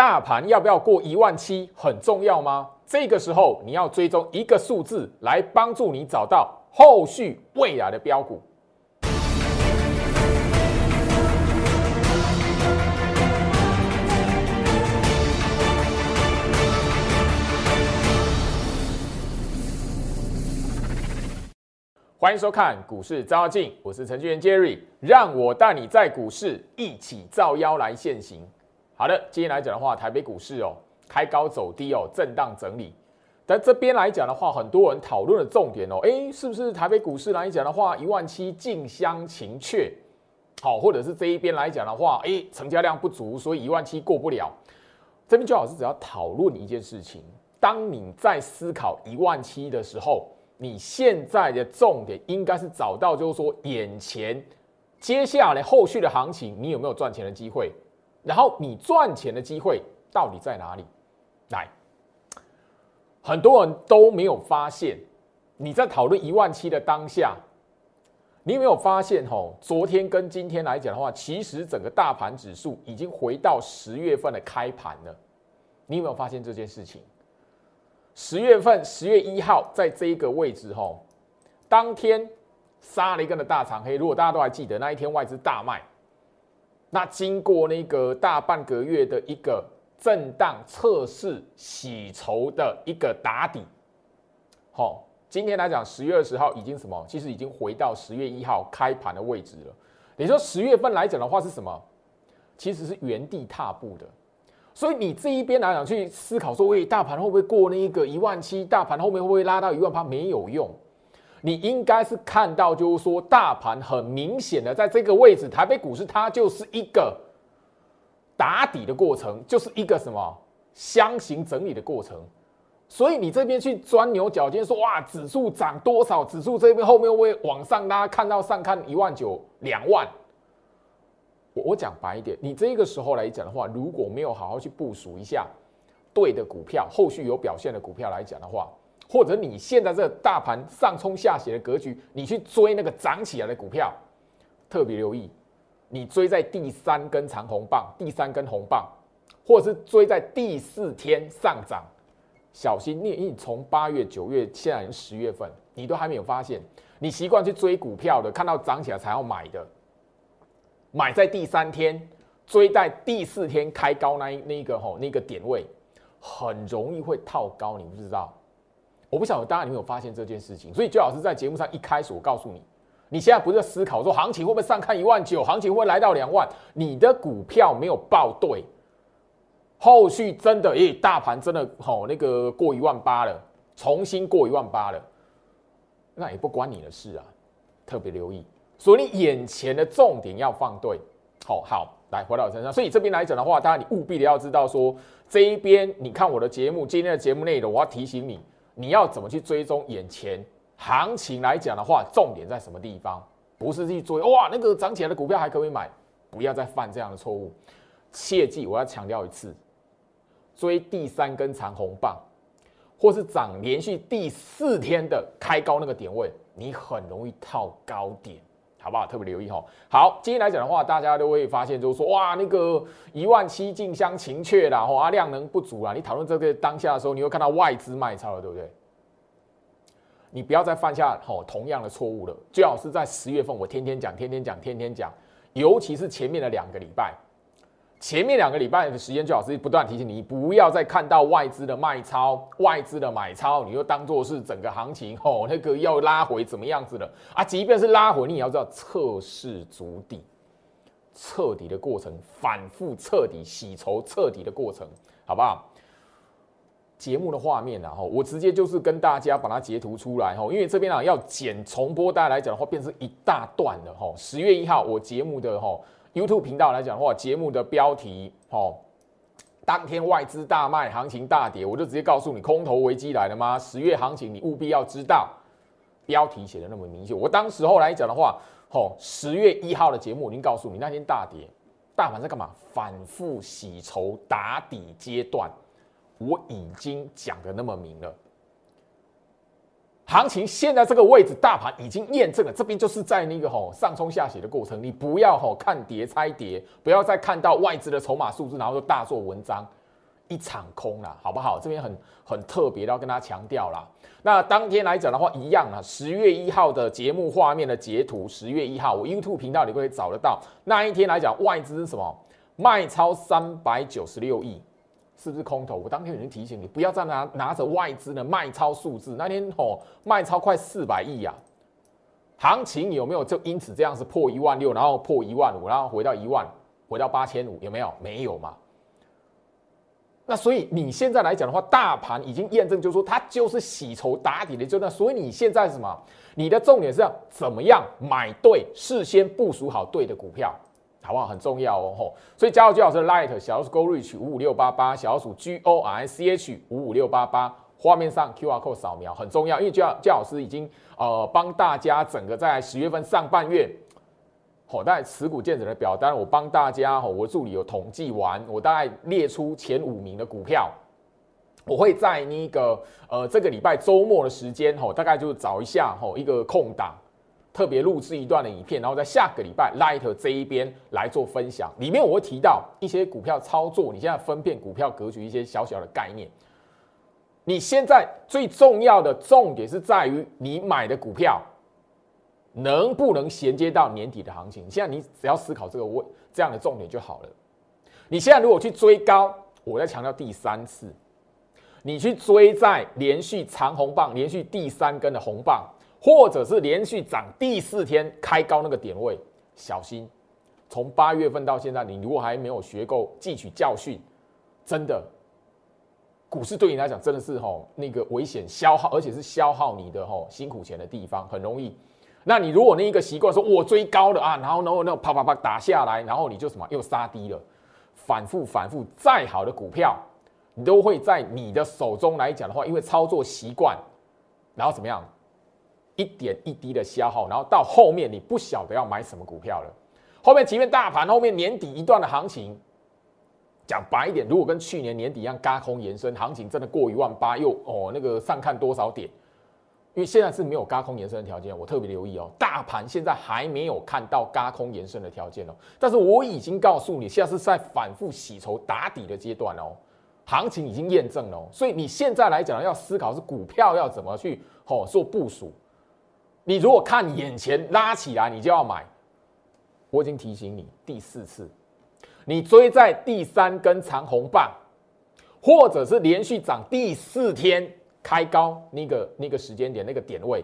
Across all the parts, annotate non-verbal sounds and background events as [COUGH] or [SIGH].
大盘要不要过一万七很重要吗？这个时候你要追踪一个数字来帮助你找到后续未来的标股。欢迎收看股市照妖镜，我是程序员 Jerry，让我带你在股市一起照妖来现行。好的，今天来讲的话，台北股市哦开高走低哦，震荡整理。但这边来讲的话，很多人讨论的重点哦，诶，是不是台北股市来讲的话，一万七近乡情怯？好，或者是这一边来讲的话，诶，成交量不足，所以一万七过不了。这边最好是只要讨论一件事情，当你在思考一万七的时候。你现在的重点应该是找到，就是说眼前接下来后续的行情，你有没有赚钱的机会？然后你赚钱的机会到底在哪里？来，很多人都没有发现，你在讨论一万七的当下，你有没有发现？吼，昨天跟今天来讲的话，其实整个大盘指数已经回到十月份的开盘了。你有没有发现这件事情？十月份十月一号，在这一个位置吼，当天杀了一根的大长黑。如果大家都还记得那一天外资大卖，那经过那个大半个月的一个震荡测试洗筹的一个打底，好，今天来讲十月二十号已经什么？其实已经回到十月一号开盘的位置了。你说十月份来讲的话是什么？其实是原地踏步的。所以你这一边来讲去思考说，喂，大盘会不会过那一个一万七？大盘后面会不会拉到一万八？没有用，你应该是看到，就是说大盘很明显的在这个位置，台北股市它就是一个打底的过程，就是一个什么箱型整理的过程。所以你这边去钻牛角尖，说哇，指数涨多少？指数这边后面会往上拉，看到上看一万九、两万。我我讲白一点，你这个时候来讲的话，如果没有好好去部署一下对的股票，后续有表现的股票来讲的话，或者你现在这大盘上冲下斜的格局，你去追那个涨起来的股票，特别留意，你追在第三根长红棒，第三根红棒，或者是追在第四天上涨，小心你你从八月、九月，现在已经十月份，你都还没有发现，你习惯去追股票的，看到涨起来才要买的。买在第三天，追在第四天开高那那一个吼那个点位，很容易会套高，你不知道？我不晓得大家有没有发现这件事情。所以，周老师在节目上一开始，我告诉你，你现在不是在思考说行情会不会上看一万九，行情会来到两万，你的股票没有报对，后续真的，诶，大盘真的吼那个过一万八了，重新过一万八了，那也不关你的事啊，特别留意。所以你眼前的重点要放对，好好来回到我身上。所以这边来讲的话，当然你务必的要知道说，这一边你看我的节目，今天的节目内容，我要提醒你，你要怎么去追踪眼前行情来讲的话，重点在什么地方？不是去追哇那个涨起来的股票还可以买？不要再犯这样的错误，切记我要强调一次，追第三根长红棒，或是涨连续第四天的开高那个点位，你很容易套高点。好不好？特别留意哈。好，今天来讲的话，大家都会发现，就是说，哇，那个一万七近乡情怯啦，啊，量能不足啦。你讨论这个当下的时候，你会看到外资卖超了，对不对？你不要再犯下吼同样的错误了。最好是在十月份，我天天讲，天天讲，天天讲，尤其是前面的两个礼拜。前面两个礼拜的时间，最好是不断提醒你，不要再看到外资的卖超、外资的买超，你就当做是整个行情哦，那个要拉回怎么样子的啊？即便是拉回，你也要知道测试足底、彻底的过程，反复彻底洗筹、彻底的过程，好不好？节目的画面啊，哈，我直接就是跟大家把它截图出来吼，因为这边啊要剪重播，大家来讲的话，变成一大段了，吼。十月一号我节目的吼。YouTube 频道来讲的话，节目的标题哦，当天外资大卖，行情大跌，我就直接告诉你，空头危机来了吗？十月行情你务必要知道，标题写的那么明确。我当时候来讲的话，哦，十月一号的节目已经告诉你，那天大跌，大盘在干嘛？反复洗筹打底阶段，我已经讲的那么明了。行情现在这个位置，大盘已经验证了，这边就是在那个吼上冲下洗的过程。你不要吼看跌猜跌，不要再看到外资的筹码数字，然后就大做文章。一场空啦，好不好？这边很很特别，要跟大家强调啦。那当天来讲的话，一样啊，十月一号的节目画面的截图，十月一号我 YouTube 频道里可以找得到。那一天来讲，外资是什么？卖超三百九十六亿，是不是空头？我当天已经提醒你，不要再拿拿着外资的卖超数字。那天哦，卖超快四百亿呀。行情有没有就因此这样子破一万六，然后破一万五，然后回到一万，回到八千五，有没有？没有嘛。那所以你现在来讲的话，大盘已经验证，就是说它就是洗筹打底的阶段。所以你现在是什么？你的重点是要怎么样买对，事先部署好对的股票，好不好？很重要哦。吼，所以加入最好是 Light 小老鼠 Go Reach 五五六八八，小老鼠 G O R C H 五五六八八，画面上 Q R code 扫描很重要，因为焦焦老师已经呃帮大家整个在十月份上半月。好，大概持股见者的表单，我帮大家吼，我助理有统计完，我大概列出前五名的股票，我会在那个呃这个礼拜周末的时间，吼，大概就找一下吼一个空档，特别录制一段的影片，然后在下个礼拜 Light 这一边来做分享，里面我会提到一些股票操作，你现在分辨股票格局一些小小的概念，你现在最重要的重点是在于你买的股票。能不能衔接到年底的行情？现在你只要思考这个问这样的重点就好了。你现在如果去追高，我再强调第三次，你去追在连续长红棒、连续第三根的红棒，或者是连续涨第四天开高那个点位，小心。从八月份到现在，你如果还没有学够汲取教训，真的，股市对你来讲真的是吼那个危险消耗，而且是消耗你的吼辛苦钱的地方，很容易。那你如果那一个习惯说，我追高了啊，然后然后那啪啪啪打下来，然后你就什么又杀低了，反复反复，再好的股票，你都会在你的手中来讲的话，因为操作习惯，然后怎么样，一点一滴的消耗，然后到后面你不晓得要买什么股票了。后面即便大盘后面年底一段的行情，讲白一点，如果跟去年年底一样，嘎空延伸，行情真的过一万八，又哦那个上看多少点？因为现在是没有高空延伸的条件，我特别留意哦。大盘现在还没有看到高空延伸的条件哦，但是我已经告诉你，现在是在反复洗筹打底的阶段哦，行情已经验证了。所以你现在来讲要思考是股票要怎么去哦做部署。你如果看眼前拉起来，你就要买。我已经提醒你第四次，你追在第三根长红棒，或者是连续涨第四天。开高那个那个时间点那个点位，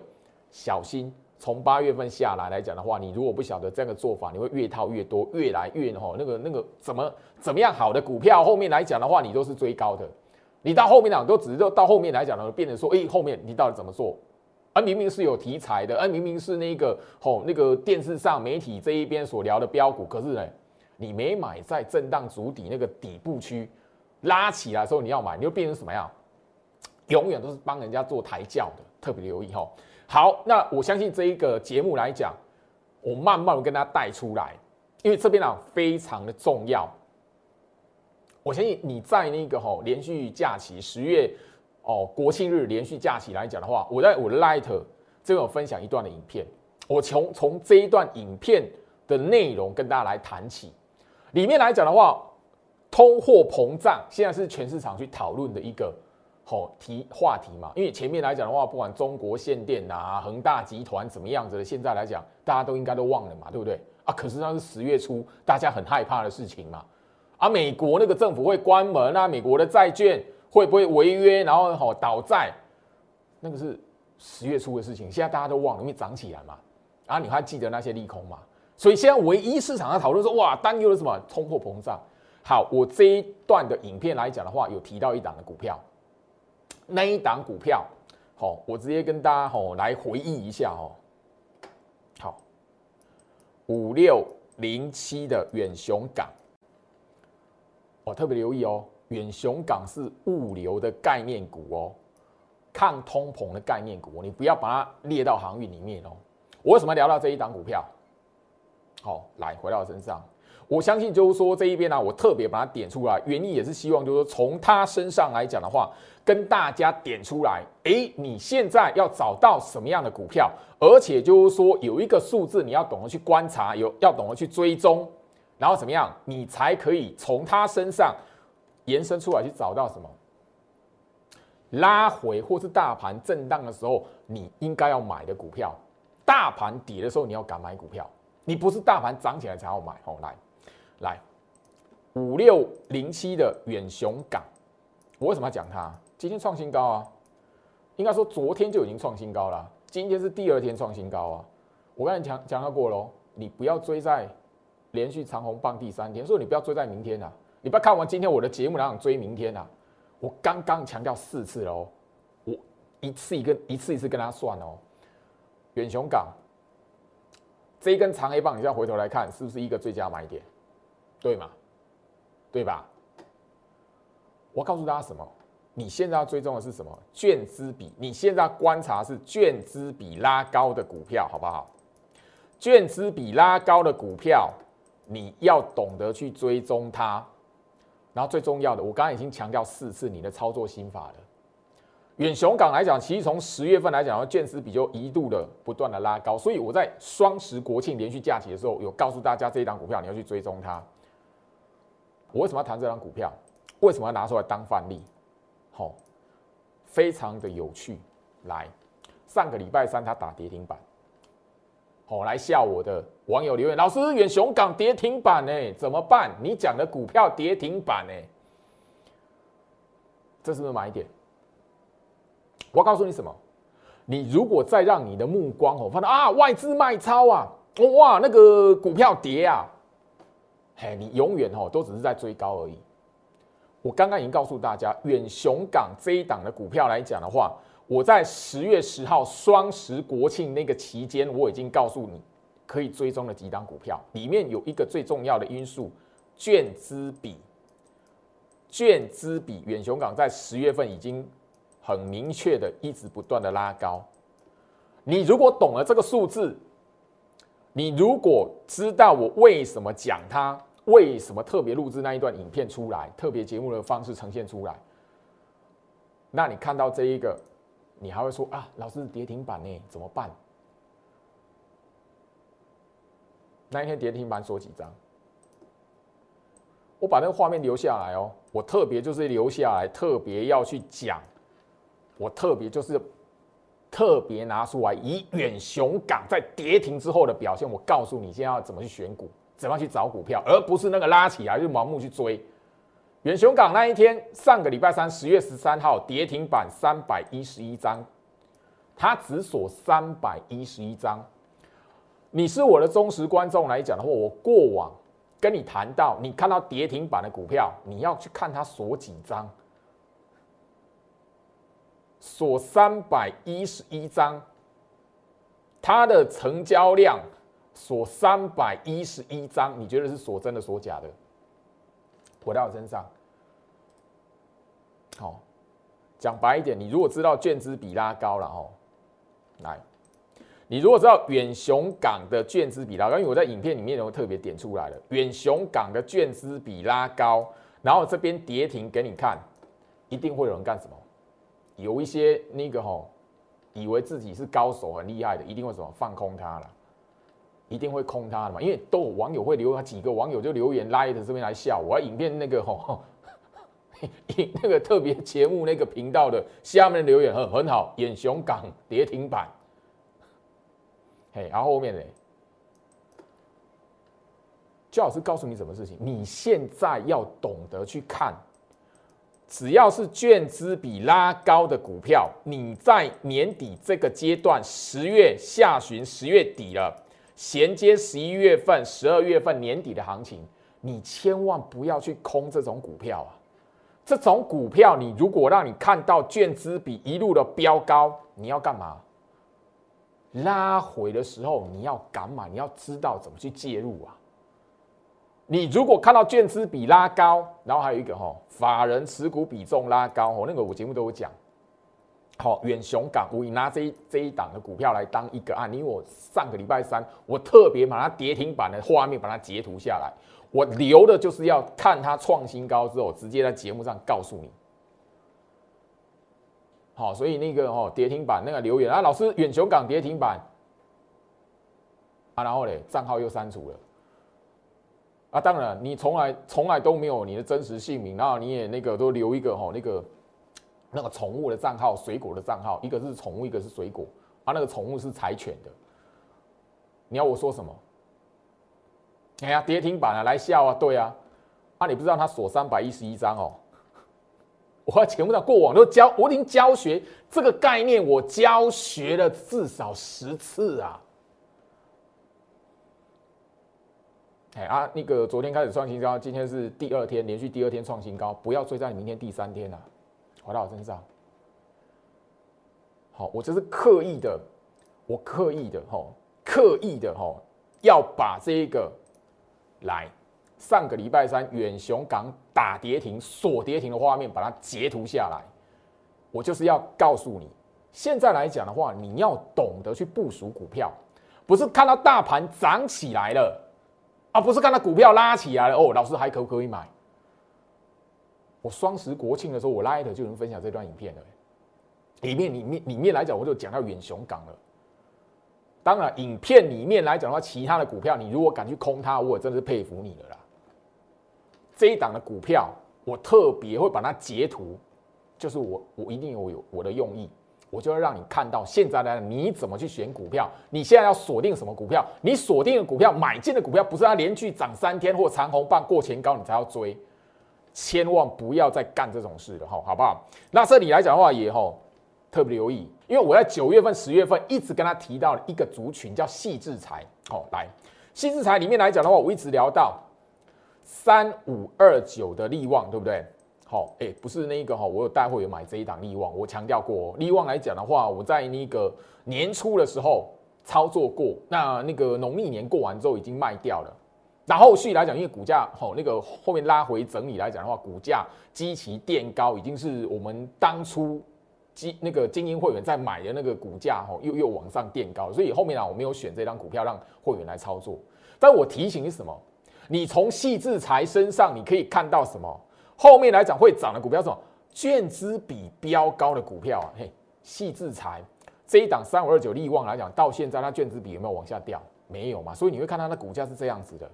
小心从八月份下来来讲的话，你如果不晓得这样的做法，你会越套越多，越来越哈那个那个怎么怎么样好的股票后面来讲的话，你都是追高的，你到后面讲都只是到后面来讲呢，变成说，哎，后面你到底怎么做？而明明是有题材的，而明明是那个吼那个电视上媒体这一边所聊的标股，可是呢，你没买在震荡主底那个底部区拉起来的时候，你要买，你就变成什么样？永远都是帮人家做抬轿的，特别留意哈。好，那我相信这一个节目来讲，我慢慢跟大家带出来，因为这边呢非常的重要。我相信你在那个哈连续假期十月哦国庆日连续假期来讲的话，我在我的 Light 这边有分享一段的影片，我从从这一段影片的内容跟大家来谈起，里面来讲的话，通货膨胀现在是全市场去讨论的一个。好提话题嘛，因为前面来讲的话，不管中国限电啊、恒大集团怎么样子的，现在来讲，大家都应该都忘了嘛，对不对？啊，可是那是十月初大家很害怕的事情嘛。啊，美国那个政府会关门啊，美国的债券会不会违约，然后好倒债，那个是十月初的事情，现在大家都忘了，因为涨起来嘛。啊，你还记得那些利空嘛？所以现在唯一市场在讨论说，哇，担忧的什么？通货膨胀。好，我这一段的影片来讲的话，有提到一档的股票。那一档股票，好，我直接跟大家吼来回忆一下哦。好，五六零七的远雄港，我特别留意哦，远雄港是物流的概念股哦，抗通膨的概念股，你不要把它列到航运里面哦。我为什么聊到这一档股票？好，来回到身上。我相信就是说这一边呢，我特别把它点出来，原因也是希望就是说从他身上来讲的话，跟大家点出来，哎，你现在要找到什么样的股票，而且就是说有一个数字你要懂得去观察，有要懂得去追踪，然后怎么样，你才可以从他身上延伸出来去找到什么拉回或是大盘震荡的时候，你应该要买的股票。大盘跌的时候，你要敢买股票，你不是大盘涨起来才要买。哦，来，来，五六零七的远雄港，我为什么要讲它？今天创新高啊，应该说昨天就已经创新高了，今天是第二天创新高啊。我刚才讲讲到过喽，你不要追在连续长红棒第三天，所以你不要追在明天啊。你不要看完今天我的节目然后追明天啊！我刚刚强调四次了哦，我一次一个一次一次跟他算哦。远雄港这一根长黑棒，你现在回头来看，是不是一个最佳买点？对吗？对吧？我告诉大家什么？你现在要追踪的是什么？券资比。你现在观察是券资比拉高的股票，好不好？券资比拉高的股票，你要懂得去追踪它。然后最重要的，我刚刚已经强调四次你的操作心法了。远雄港来讲，其实从十月份来讲，建资比就一度的不断的拉高，所以我在双十国庆连续假期的时候，有告诉大家这一档股票你要去追踪它。我为什么要谈这档股票？为什么要拿出来当范例？好，非常的有趣。来，上个礼拜三它打跌停板。好，来笑我的网友留言，老师远雄港跌停板呢，怎么办？你讲的股票跌停板呢，这是不是买点？我告诉你什么？你如果再让你的目光哦，放到啊外资卖超啊，哇那个股票跌啊，嘿，你永远哦都只是在追高而已。我刚刚已经告诉大家，远雄港这一档的股票来讲的话。我在十月十号双十国庆那个期间，我已经告诉你可以追踪的几档股票，里面有一个最重要的因素，券资比。券资比远雄港在十月份已经很明确的一直不断的拉高。你如果懂了这个数字，你如果知道我为什么讲它，为什么特别录制那一段影片出来，特别节目的方式呈现出来，那你看到这一个。你还会说啊，老师跌停板呢，怎么办？那一天跌停板锁几张？我把那个画面留下来哦，我特别就是留下来，特别要去讲，我特别就是特别拿出来以远雄港在跌停之后的表现，我告诉你现在要怎么去选股，怎么去找股票，而不是那个拉起来就盲目去追。远雄港那一天，上个礼拜三，十月十三号跌停板三百一十一张，它只锁三百一十一张。你是我的忠实观众来讲的话，我过往跟你谈到，你看到跌停板的股票，你要去看它锁几张，锁三百一十一张，它的成交量锁三百一十一张，你觉得是锁真的锁假的？回到我身上。好，讲白一点，你如果知道券资比拉高了哦，来，你如果知道远雄港的券资比拉高，因为我在影片里面有特别点出来了，远雄港的券资比拉高，然后这边跌停给你看，一定会有人干什么？有一些那个吼，以为自己是高手很厉害的，一定会什么放空它了，一定会空它的嘛，因为都有网友会留，几个网友就留言拉的这边来笑我，影片那个吼。[LAUGHS] 那个特别节目那个频道的下面留言很很好，眼熊港跌停板，嘿，然后后面呢，焦老师告诉你什么事情？你现在要懂得去看，只要是券资比拉高的股票，你在年底这个阶段，十月下旬、十月底了，衔接十一月份、十二月份年底的行情，你千万不要去空这种股票啊！这种股票，你如果让你看到券资比一路的飙高，你要干嘛？拉回的时候你要敢买，你要知道怎么去介入啊！你如果看到券资比拉高，然后还有一个哈，法人持股比重拉高哦，那个我节目都有讲。好，远雄港，我拿这一这一档的股票来当一个案，因为我上个礼拜三，我特别把它跌停板的画面把它截图下来。我留的就是要看它创新高之后，直接在节目上告诉你。好，所以那个哦，跌停板那个留言啊，老师远雄港跌停板啊，然后嘞，账号又删除了啊，当然你从来从来都没有你的真实姓名，然后你也那个都留一个哈那个那个宠物的账号、水果的账号，一个是宠物，一个是水果，啊，那个宠物是柴犬的。你要我说什么？哎呀，跌停板啊，来笑啊，对啊，啊，你不知道他锁三百一十一张哦。[LAUGHS] 我全部在过往都教，我已经教学这个概念，我教学了至少十次啊。哎啊，那个昨天开始创新高，今天是第二天连续第二天创新高，不要追在明天第三天了，回到我身上。好，我这是刻意的，我刻意的哈，刻意的哈，要把这一个来。上个礼拜三，远雄港打跌停、锁跌停的画面，把它截图下来。我就是要告诉你，现在来讲的话，你要懂得去部署股票，不是看到大盘涨起来了，啊，不是看到股票拉起来了哦，老师还可不可以买？我双十国庆的时候，我拉一的就能分享这段影片了。里面里面里面来讲，我就讲到远雄港了。当然，影片里面来讲的话，其他的股票，你如果敢去空它，我真的是佩服你了啦。这一档的股票，我特别会把它截图，就是我我一定有有我的用意，我就要让你看到现在呢你怎么去选股票，你现在要锁定什么股票？你锁定的股票，买进的股票不是它连续涨三天或长红棒过前高你才要追，千万不要再干这种事了哈，好不好？那这里来讲的话也哈特别留意，因为我在九月份、十月份一直跟他提到一个族群叫细制裁，哦，来细制裁里面来讲的话，我一直聊到。三五二九的利旺，对不对？好，哎，不是那个哈，我有带会员买这一档利旺，我强调过，利旺来讲的话，我在那个年初的时候操作过，那那个农历年过完之后已经卖掉了。那后续来讲，因为股价好那个后面拉回整理来讲的话，股价基期垫高，已经是我们当初基那个精英会员在买的那个股价哈，又又往上垫高，所以后面啊，我没有选这张股票让会员来操作。但我提醒是什么？你从细制裁身上，你可以看到什么？后面来讲会涨的股票，什么？券资比标高的股票啊，嘿，细制裁这一档三五二九利旺来讲，到现在它券资比有没有往下掉？没有嘛，所以你会看它的股价是这样子的。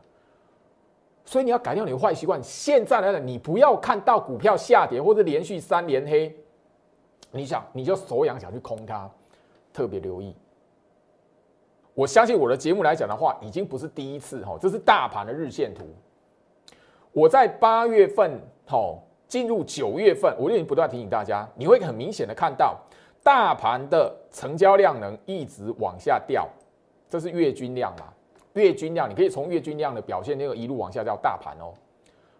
所以你要改掉你的坏习惯。现在来讲，你不要看到股票下跌或者连续三连黑，你想你就手痒想去空它，特别留意。我相信我的节目来讲的话，已经不是第一次哈，这是大盘的日线图。我在八月份哈进入九月份，我已经不断提醒大家，你会很明显的看到大盘的成交量能一直往下掉，这是月均量嘛？月均量你可以从月均量的表现那个一路往下掉大盘哦。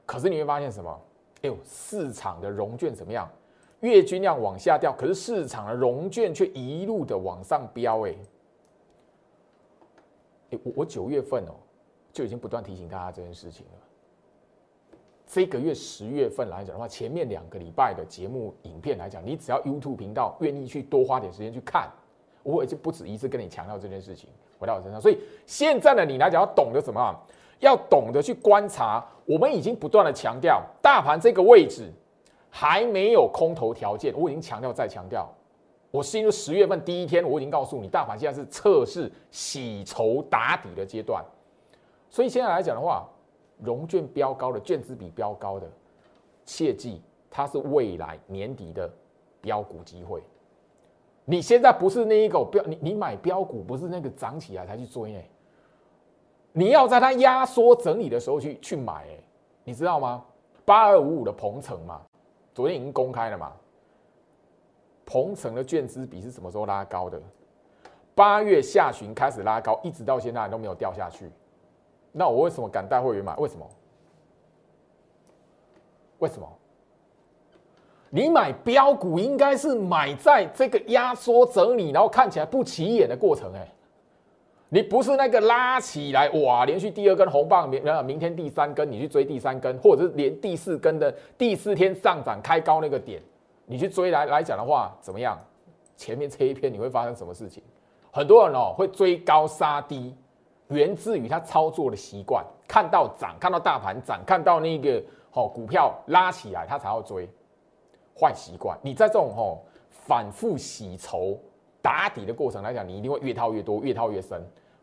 可是你会发现什么？哎呦，市场的融券怎么样？月均量往下掉，可是市场的融券却一路的往上飙哎。我我九月份哦，就已经不断提醒大家这件事情了。这个月十月份来讲的话，前面两个礼拜的节目影片来讲，你只要 YouTube 频道愿意去多花点时间去看，我已经不止一次跟你强调这件事情，回到我身上。所以现在呢，你来讲要懂得什么？要懂得去观察。我们已经不断的强调，大盘这个位置还没有空头条件，我已经强调再强调。我进入十月份第一天，我已经告诉你，大盘现在是测试洗筹打底的阶段，所以现在来讲的话，融券标高的券资比标高的，切记它是未来年底的标股机会。你现在不是那一个标，你你买标股不是那个涨起来才去追哎，你要在它压缩整理的时候去去买哎，你知道吗？八二五五的鹏程嘛，昨天已经公开了嘛。鹏程的券资比是什么时候拉高的？八月下旬开始拉高，一直到现在都没有掉下去。那我为什么敢带会员买？为什么？为什么？你买标股应该是买在这个压缩整理，然后看起来不起眼的过程。哎，你不是那个拉起来哇，连续第二根红棒，明明天第三根，你去追第三根，或者是连第四根的第四天上涨开高那个点。你去追来来讲的话，怎么样？前面这一篇你会发生什么事情？很多人哦会追高杀低，源自于他操作的习惯，看到涨，看到大盘涨，看到那个哦股票拉起来，他才要追。坏习惯，你在这种哦反复洗筹打底的过程来讲，你一定会越套越多，越套越深。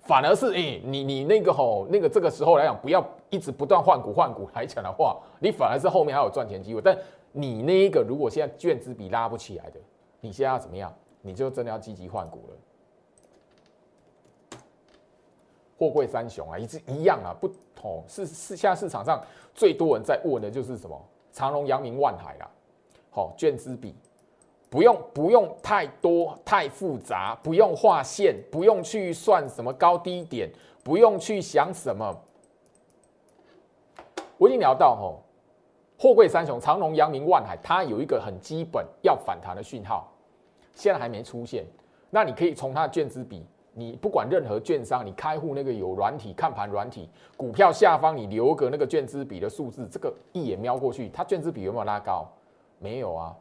反而是哎，你你那个吼，那个这个时候来讲，不要一直不断换股换股来讲的话，你反而是后面还有赚钱机会。但你那一个如果现在卷资比拉不起来的，你现在要怎么样？你就真的要积极换股了。货柜三雄啊，一直一样啊，不同是是现在市场上最多人在问的就是什么？长隆、阳明、万海啦，好卷资比。不用不用太多太复杂，不用画线，不用去算什么高低点，不用去想什么。我已经聊到吼，货柜三雄长隆、阳明、万海，它有一个很基本要反弹的讯号，现在还没出现。那你可以从它的卷资比，你不管任何券商，你开户那个有软体看盘软体，股票下方你留个那个卷资比的数字，这个一眼瞄过去，它卷资比有没有拉高？没有啊。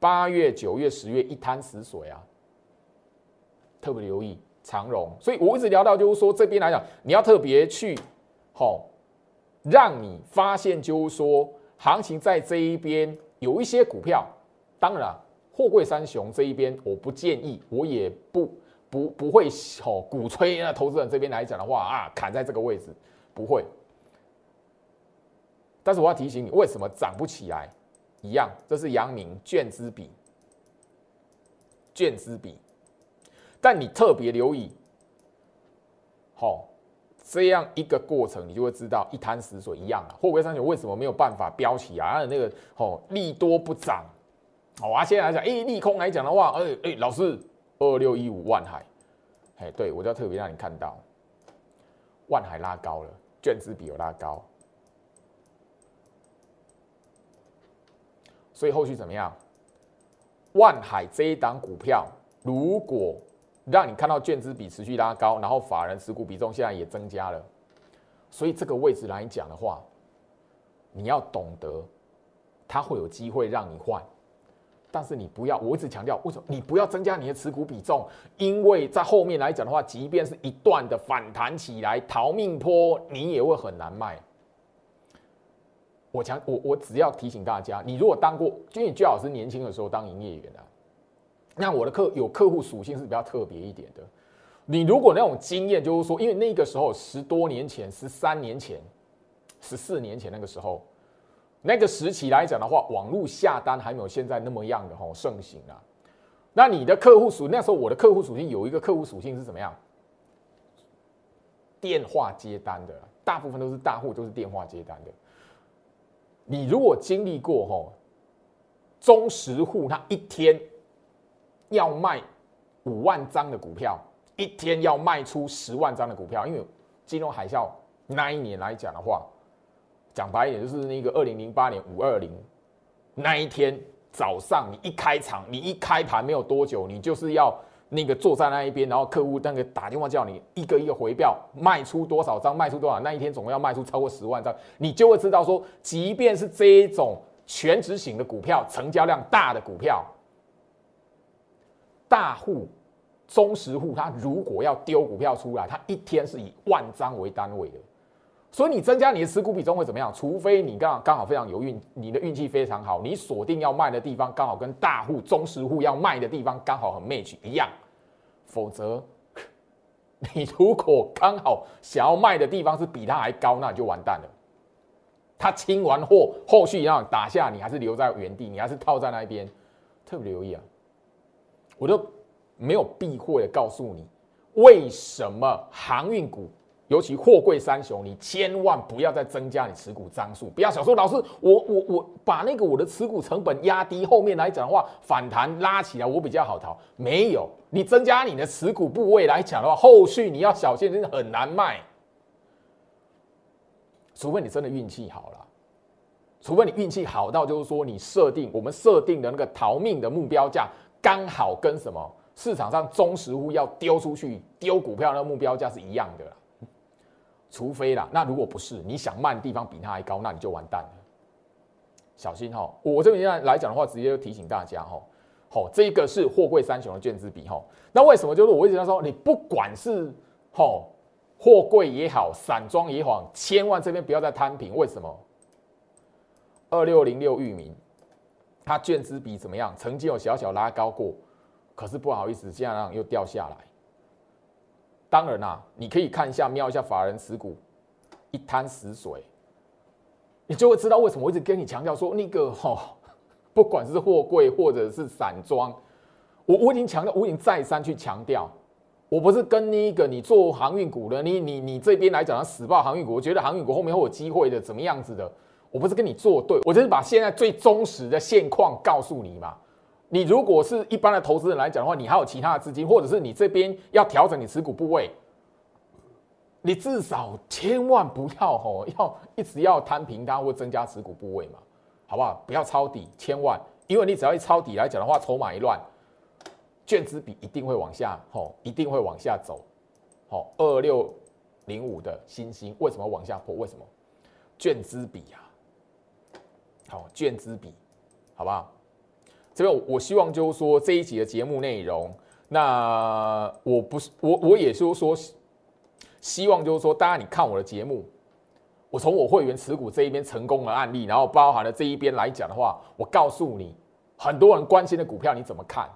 八月、九月、十月一滩死水啊！特别留意长荣，所以我一直聊到就是说，这边来讲，你要特别去，好，让你发现就是说，行情在这一边有一些股票，当然，货柜三雄这一边，我不建议，我也不不不会好鼓吹那投资人这边来讲的话啊，砍在这个位置不会。但是我要提醒你，为什么涨不起来？一样，这是阳明卷资比，卷资比，但你特别留意，好，这样一个过程，你就会知道一滩死水一样了。货柜三雄为什么没有办法飙起啊？它的那个哦，利多不涨，好啊。现在来讲，哎，利空来讲的话，哎哎，老师，二六一五万海，哎，对我就要特别让你看到，万海拉高了，卷资比有拉高。所以后续怎么样？万海这一档股票，如果让你看到券资比持续拉高，然后法人持股比重现在也增加了，所以这个位置来讲的话，你要懂得，它会有机会让你换，但是你不要，我一直强调，为什么你不要增加你的持股比重？因为在后面来讲的话，即便是一段的反弹起来，逃命坡，你也会很难卖。我强我我只要提醒大家，你如果当过，就你最好是年轻的时候当营业员啊，那我的客有客户属性是比较特别一点的。你如果那种经验，就是说，因为那个时候十多年前、十三年前、十四年前那个时候，那个时期来讲的话，网络下单还没有现在那么样的吼盛行啊。那你的客户属那时候我的客户属性有一个客户属性是怎么样？电话接单的，大部分都是大户，都是电话接单的。你如果经历过吼，中实户他一天要卖五万张的股票，一天要卖出十万张的股票，因为金融海啸那一年来讲的话，讲白一点就是那个二零零八年五二零那一天早上，你一开场，你一开盘没有多久，你就是要。那个坐在那一边，然后客户那个打电话叫你一个一个回票，卖出多少张，卖出多少，那一天总共要卖出超过十万张，你就会知道说，即便是这一种全值型的股票，成交量大的股票，大户、中实户，他如果要丢股票出来，他一天是以万张为单位的。所以你增加你的持股比重会怎么样？除非你刚刚好非常有运，你的运气非常好，你锁定要卖的地方刚好跟大户、中实户要卖的地方刚好很 match 一样，否则 [LAUGHS] 你如果刚好想要卖的地方是比他还高，那你就完蛋了。他清完货，后续要打下，你还是留在原地，你还是套在那一边，特别留意啊！我都没有避讳的告诉你，为什么航运股。尤其货柜三雄，你千万不要再增加你持股张数，不要想说老师，我我我把那个我的持股成本压低，后面来讲的话反弹拉起来我比较好逃。没有，你增加你的持股部位来讲的话，后续你要小心，真的很难卖。除非你真的运气好了，除非你运气好到就是说你设定我们设定的那个逃命的目标价刚好跟什么市场上中实户要丢出去丢股票那个目标价是一样的。除非啦，那如果不是你想卖的地方比它还高，那你就完蛋了。小心哈！我这边来讲的话，直接就提醒大家哈。好，这个是货柜三雄的卷资比哈。那为什么就是我一直在说，你不管是哈货柜也好，散装也好，千万这边不要再摊平。为什么？二六零六域名，它卷资比怎么样？曾经有小小拉高过，可是不好意思，这样又掉下来。当然啦，你可以看一下瞄一下法人持股，一滩死水，你就会知道为什么我一直跟你强调说那个哈，[LAUGHS] 不管是货柜或者是散装，我我已经强调，我已经再三去强调，我不是跟那个你做航运股的，你你你这边来讲死爆航运股，我觉得航运股后面会有机会的，怎么样子的？我不是跟你作对，我就是把现在最忠实的现况告诉你嘛。你如果是一般的投资人来讲的话，你还有其他的资金，或者是你这边要调整你持股部位，你至少千万不要吼，要一直要摊平它或增加持股部位嘛，好不好？不要抄底，千万，因为你只要一抄底来讲的话，筹码一乱，券资比一定会往下吼，一定会往下走。好，二六零五的星星为什么往下破？为什么？券资比呀，好，券资比，好不好？这边我希望就是说这一集的节目内容，那我不是我我也就是说，希望就是说大家你看我的节目，我从我会员持股这一边成功的案例，然后包含了这一边来讲的话，我告诉你，很多人关心的股票你怎么看？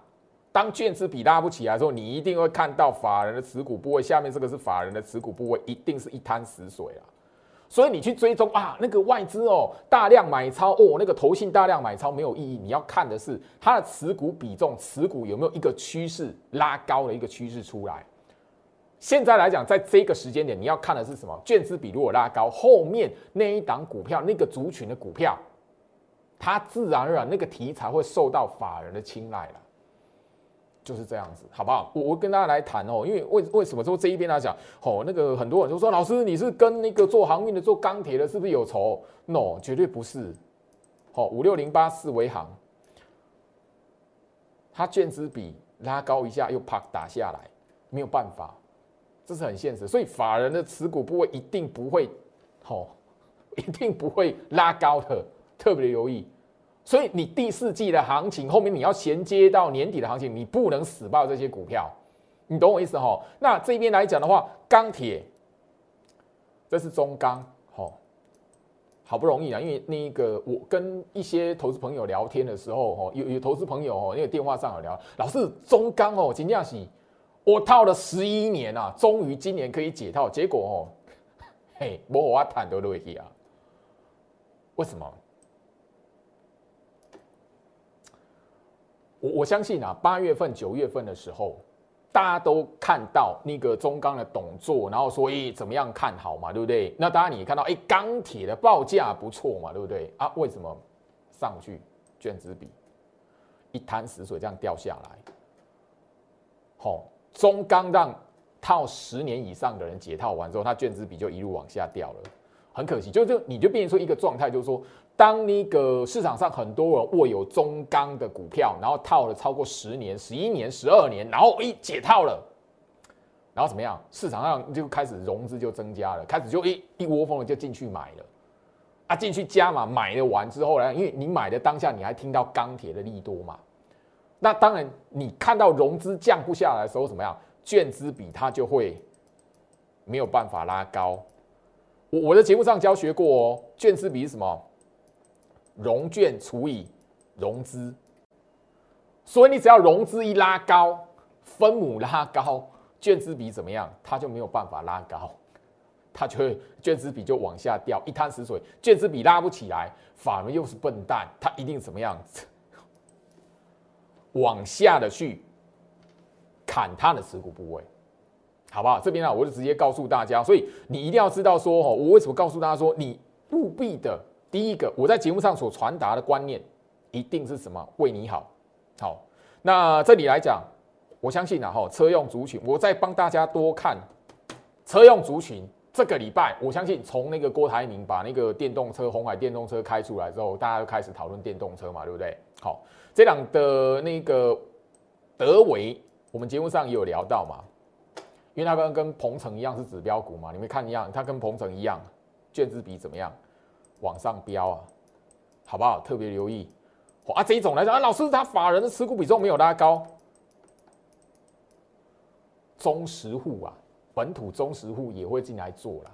当卷资比拉不起来的时候，你一定会看到法人的持股部位下面这个是法人的持股部位，一定是一滩死水啊。所以你去追踪啊，那个外资哦，大量买超哦，那个投信大量买超没有意义。你要看的是它的持股比重，持股有没有一个趋势拉高的一个趋势出来。现在来讲，在这个时间点，你要看的是什么？券资比如果拉高，后面那一档股票，那个族群的股票，它自然而然那个题材会受到法人的青睐了。就是这样子，好不好？我我跟大家来谈哦，因为为为什么说这一边来讲，哦，那个很多人就说老师你是跟那个做航运的、做钢铁的，是不是有仇？No，绝对不是。好，五六零八四维航，它卷资比拉高一下又啪打下来，没有办法，这是很现实。所以法人的持股部位一定不会，哦，一定不会拉高的，特别留意。所以你第四季的行情后面你要衔接到年底的行情，你不能死爆这些股票，你懂我意思哈？那这边来讲的话，钢铁，这是中钢，好，好不容易啊，因为那个我跟一些投资朋友聊天的时候，哦，有有投资朋友哦，那个电话上有聊，老是中钢哦，金价喜，我套了十一年啊，终于今年可以解套，结果哦，嘿，我我谈都落去啊，为什么？我我相信啊，八月份、九月份的时候，大家都看到那个中钢的董座，然后说，哎，怎么样看好嘛，对不对？那当然你看到，哎，钢铁的报价不错嘛，对不对？啊，为什么上去卷子比一滩死水这样掉下来？好，中钢让套十年以上的人解套完之后，他卷子比就一路往下掉了，很可惜，就就你就变成说一个状态，就是说。当那个市场上很多人握有中钢的股票，然后套了超过十年、十一年、十二年，然后一解套了，然后怎么样？市场上就开始融资就增加了，开始就一一窝蜂的就进去买了，啊，进去加嘛，买了完之后呢，因为你买的当下你还听到钢铁的利多嘛，那当然你看到融资降不下来的时候怎么样？券资比它就会没有办法拉高。我我在节目上教学过哦，券资比是什么？融券除以融资，所以你只要融资一拉高，分母拉高，券资比怎么样？它就没有办法拉高，它就会券资比就往下掉，一滩死水。券资比拉不起来，反而又是笨蛋，它一定怎么样？往下的去砍它的持股部位，好不好？这边呢，我就直接告诉大家，所以你一定要知道说，哦，我为什么告诉大家说，你务必的。第一个，我在节目上所传达的观念，一定是什么？为你好，好。那这里来讲，我相信啊，哈，车用族群，我再帮大家多看车用族群。这个礼拜，我相信从那个郭台铭把那个电动车、红海电动车开出来之后，大家就开始讨论电动车嘛，对不对？好，这两的那个德维，我们节目上也有聊到嘛，因为它跟跟鹏程一样是指标股嘛，你们看一样，它跟鹏程一样，卷资比怎么样？往上飙啊，好不好？特别留意啊！这一种来讲啊，老师他法人的持股比重没有拉高，中实户啊，本土中实户也会进来做啦。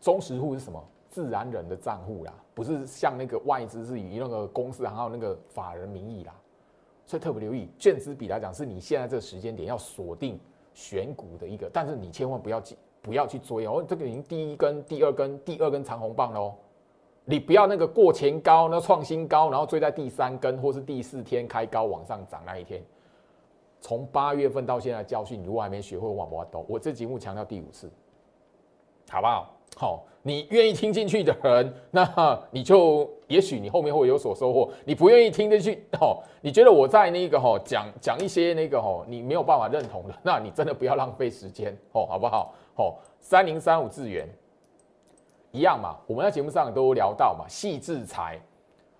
中实户是什么？自然人的账户啦，不是像那个外资是以那个公司还有那个法人名义啦。所以特别留意，券资比来讲，是你现在这个时间点要锁定选股的一个，但是你千万不要去不要去追哦，这个已经第一根、第二根、第二根长红棒喽，你不要那个过前高，那创新高，然后追在第三根或是第四天开高往上涨那一天。从八月份到现在教训，如果还没学会往我抖，我这节目强调第五次，好不好？好，你愿意听进去的人，那你就也许你后面会有所收获。你不愿意听进去，哦，你觉得我在那个哦讲讲一些那个哦你没有办法认同的，那你真的不要浪费时间哦，好不好？哦，三零三五智源一样嘛，我们在节目上都聊到嘛，细制裁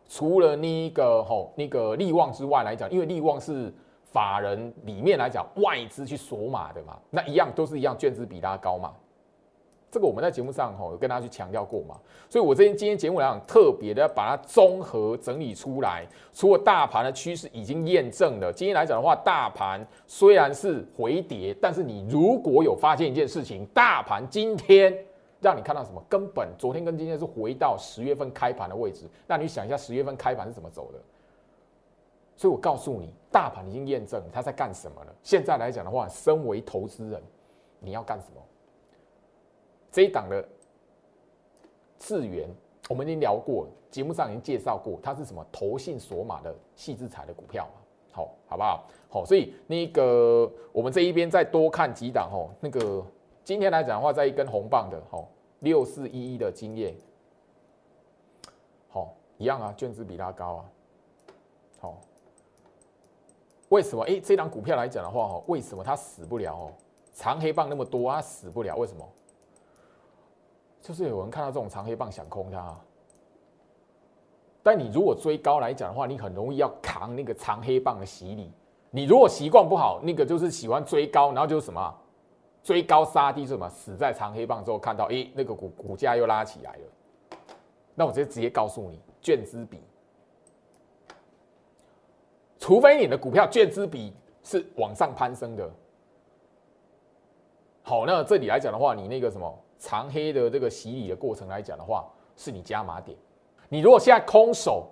除了那个吼那个利旺之外来讲，因为利旺是。法人里面来讲，外资去锁码的嘛，那一样都是一样，卷资比它高嘛。这个我们在节目上吼有跟大家去强调过嘛。所以我这边今天节目来讲，特别的把它综合整理出来。除了大盘的趋势已经验证了，今天来讲的话，大盘虽然是回跌，但是你如果有发现一件事情，大盘今天让你看到什么？根本昨天跟今天是回到十月份开盘的位置。那你想一下，十月份开盘是怎么走的？所以我告诉你，大盘已经验证他在干什么了。现在来讲的话，身为投资人，你要干什么？这一档的智源，我们已经聊过，节目上已经介绍过，它是什么投信索马的细资产的股票嘛？好，好不好？好，所以那个我们这一边再多看几档哦。那个今天来讲的话，在一根红棒的，好六四一一的经验，好一样啊，卷子比它高啊，好。为什么？哎，这张股票来讲的话，哦，为什么它死不了？哦，长黑棒那么多，它死不了，为什么？就是有人看到这种长黑棒想空它。但你如果追高来讲的话，你很容易要扛那个长黑棒的洗礼。你如果习惯不好，那个就是喜欢追高，然后就是什么追高杀低，什么死在长黑棒之后，看到哎，那个股股价又拉起来了。那我直接直接告诉你，卷资比。除非你的股票券资比是往上攀升的，好，那这里来讲的话，你那个什么长黑的这个洗礼的过程来讲的话，是你加码点。你如果现在空手，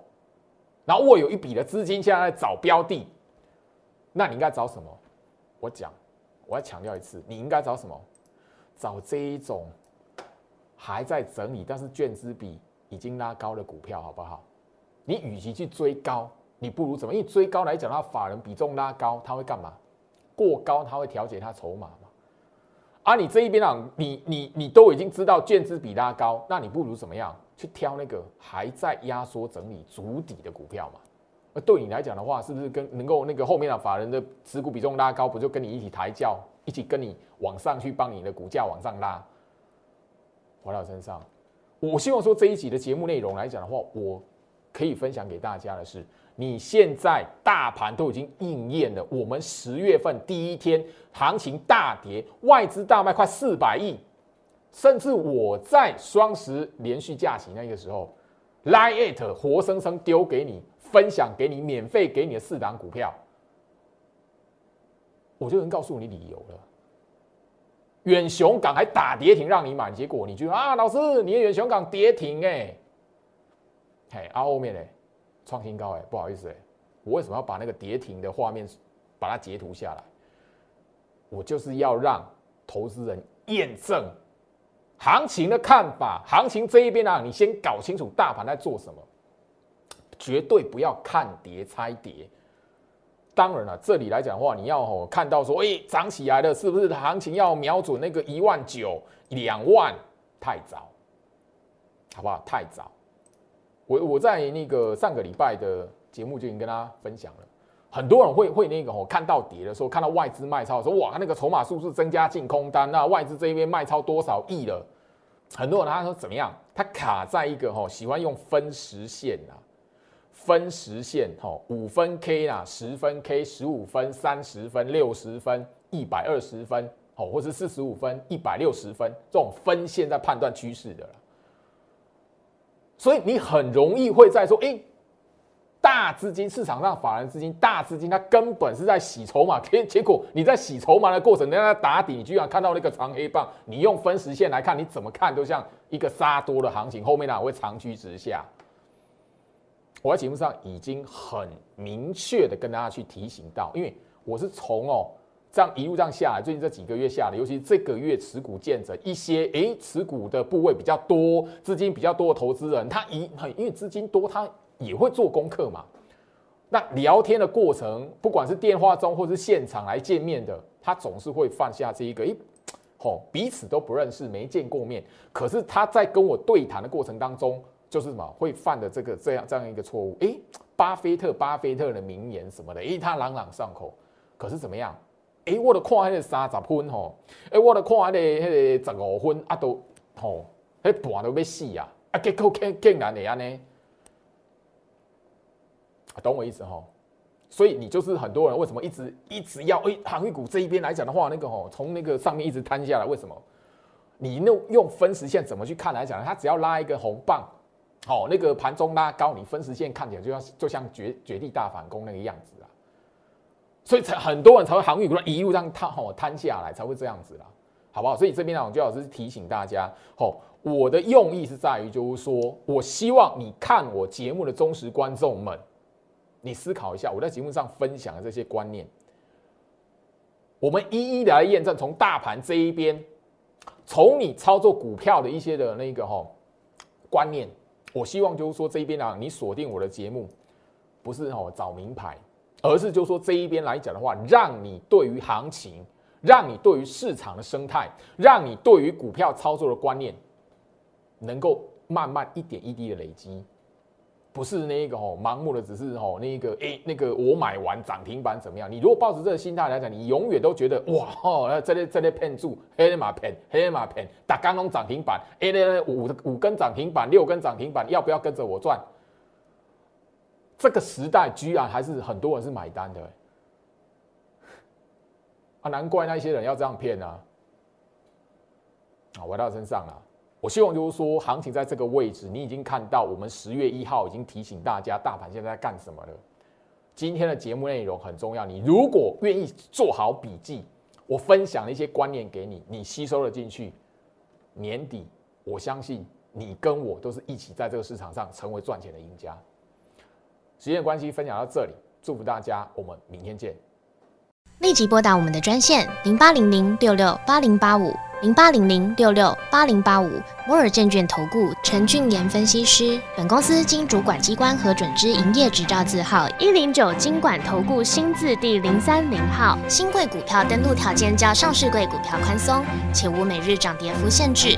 然后握有一笔的资金，现在在找标的，那你应该找什么？我讲，我要强调一次，你应该找什么？找这一种还在整理，但是券资比已经拉高的股票，好不好？你与其去追高。你不如怎么？因为追高来讲，它法人比重拉高，它会干嘛？过高，它会调节它筹码嘛。啊你这一边啊，你你你都已经知道券资比拉高，那你不如怎么样？去挑那个还在压缩整理足底的股票嘛。而对你来讲的话，是不是跟能够那个后面的法人的持股比重拉高，不就跟你一起抬轿，一起跟你往上去帮你的股价往上拉？回到身上，我希望说这一集的节目内容来讲的话，我可以分享给大家的是。你现在大盘都已经应验了，我们十月份第一天行情大跌，外资大卖快四百亿，甚至我在双十连续假期那个时候，lie it 活生生丢给你，分享给你，免费给你的四档股票，我就能告诉你理由了。远雄港还打跌停让你买，结果你就啊，老师，你的远雄港跌停哎，嘿，啊后面呢？创新高哎，不好意思哎，我为什么要把那个跌停的画面把它截图下来？我就是要让投资人验证行情的看法。行情这一边啊，你先搞清楚大盘在做什么，绝对不要看跌猜跌。当然了，这里来讲的话，你要看到说，哎，涨起来了，是不是行情要瞄准那个一万九、两万？太早，好不好？太早。我我在那个上个礼拜的节目就已经跟大家分享了，很多人会会那个哦，看到跌的时候，看到外资卖超，说哇，那个筹码数是增加净空单，那外资这边卖超多少亿了？很多人他说怎么样？他卡在一个哈，喜欢用分时线啊，分时线哈，五分 K 啦，十分 K，十五分、三十分、六十分、一百二十分，哦，或是四十五分、一百六十分这种分线在判断趋势的了。所以你很容易会在说，哎，大资金市场上法人资金大资金，它根本是在洗筹码，结 [LAUGHS] 结果你在洗筹码的过程，人家打底，你居然看到那个长黑棒，你用分时线来看，你怎么看都像一个杀多的行情，后面呢会长驱直下。我在节目上已经很明确的跟大家去提醒到，因为我是从哦这样一路这样下来，最近这几个月下来，尤其这个月持股见者一些，诶，持股的部位比较多，资金比较多的投资人，他一很因为资金多，他也会做功课嘛。那聊天的过程，不管是电话中或是现场来见面的，他总是会犯下这一个，诶，吼，彼此都不认识，没见过面，可是他在跟我对谈的过程当中，就是什么会犯的这个这样这样一个错误，诶，巴菲特巴菲特的名言什么的，诶，他朗朗上口，可是怎么样？哎，我的看迄个三十分吼，哎，我的看迄个迄个十五分啊，都吼，迄盘都要死啊！啊，结果竟竟然会安尼，懂我意思吼？所以你就是很多人为什么一直一直要哎，航运股这一边来讲的话，那个吼，从那个上面一直摊下来，为什么？你用用分时线怎么去看来讲？它只要拉一个红棒，好，那个盘中拉高，你分时线看起来就像就像绝绝地大反攻那个样子啊。所以才很多人才会航运股一路这样摊吼摊下来，才会这样子啦，好不好？所以这边呢，我就老师提醒大家，吼，我的用意是在于，就是说我希望你看我节目的忠实观众们，你思考一下，我在节目上分享的这些观念，我们一一的来验证，从大盘这一边，从你操作股票的一些的那个吼观念，我希望就是说这一边啊，你锁定我的节目，不是吼找名牌。而是就说这一边来讲的话，让你对于行情，让你对于市场的生态，让你对于股票操作的观念，能够慢慢一点一滴的累积，不是那个哦盲目的，只是哦那个诶那个我买完涨停板怎么样？你如果抱着这个心态来讲，你永远都觉得哇哦，这里这里骗住黑马骗黑马骗打刚刚涨停板，哎那五五根涨停板六根涨停板，要不要跟着我赚？这个时代居然还是很多人是买单的，[LAUGHS] 啊，难怪那些人要这样骗啊！啊，回到身上了。我希望就是说，行情在这个位置，你已经看到，我们十月一号已经提醒大家，大盘现在在干什么了。今天的节目内容很重要，你如果愿意做好笔记，我分享了一些观念给你，你吸收了进去，年底我相信你跟我都是一起在这个市场上成为赚钱的赢家。时间关系，分享到这里，祝福大家，我们明天见。立即拨打我们的专线零八零零六六八零八五零八零零六六八零八五摩尔证券投顾陈俊言分析师。本公司经主管机关核准之营业执照字号一零九金管投顾新字第零三零号。新贵股票登录条件较上市贵股票宽松，且无每日涨跌幅限制。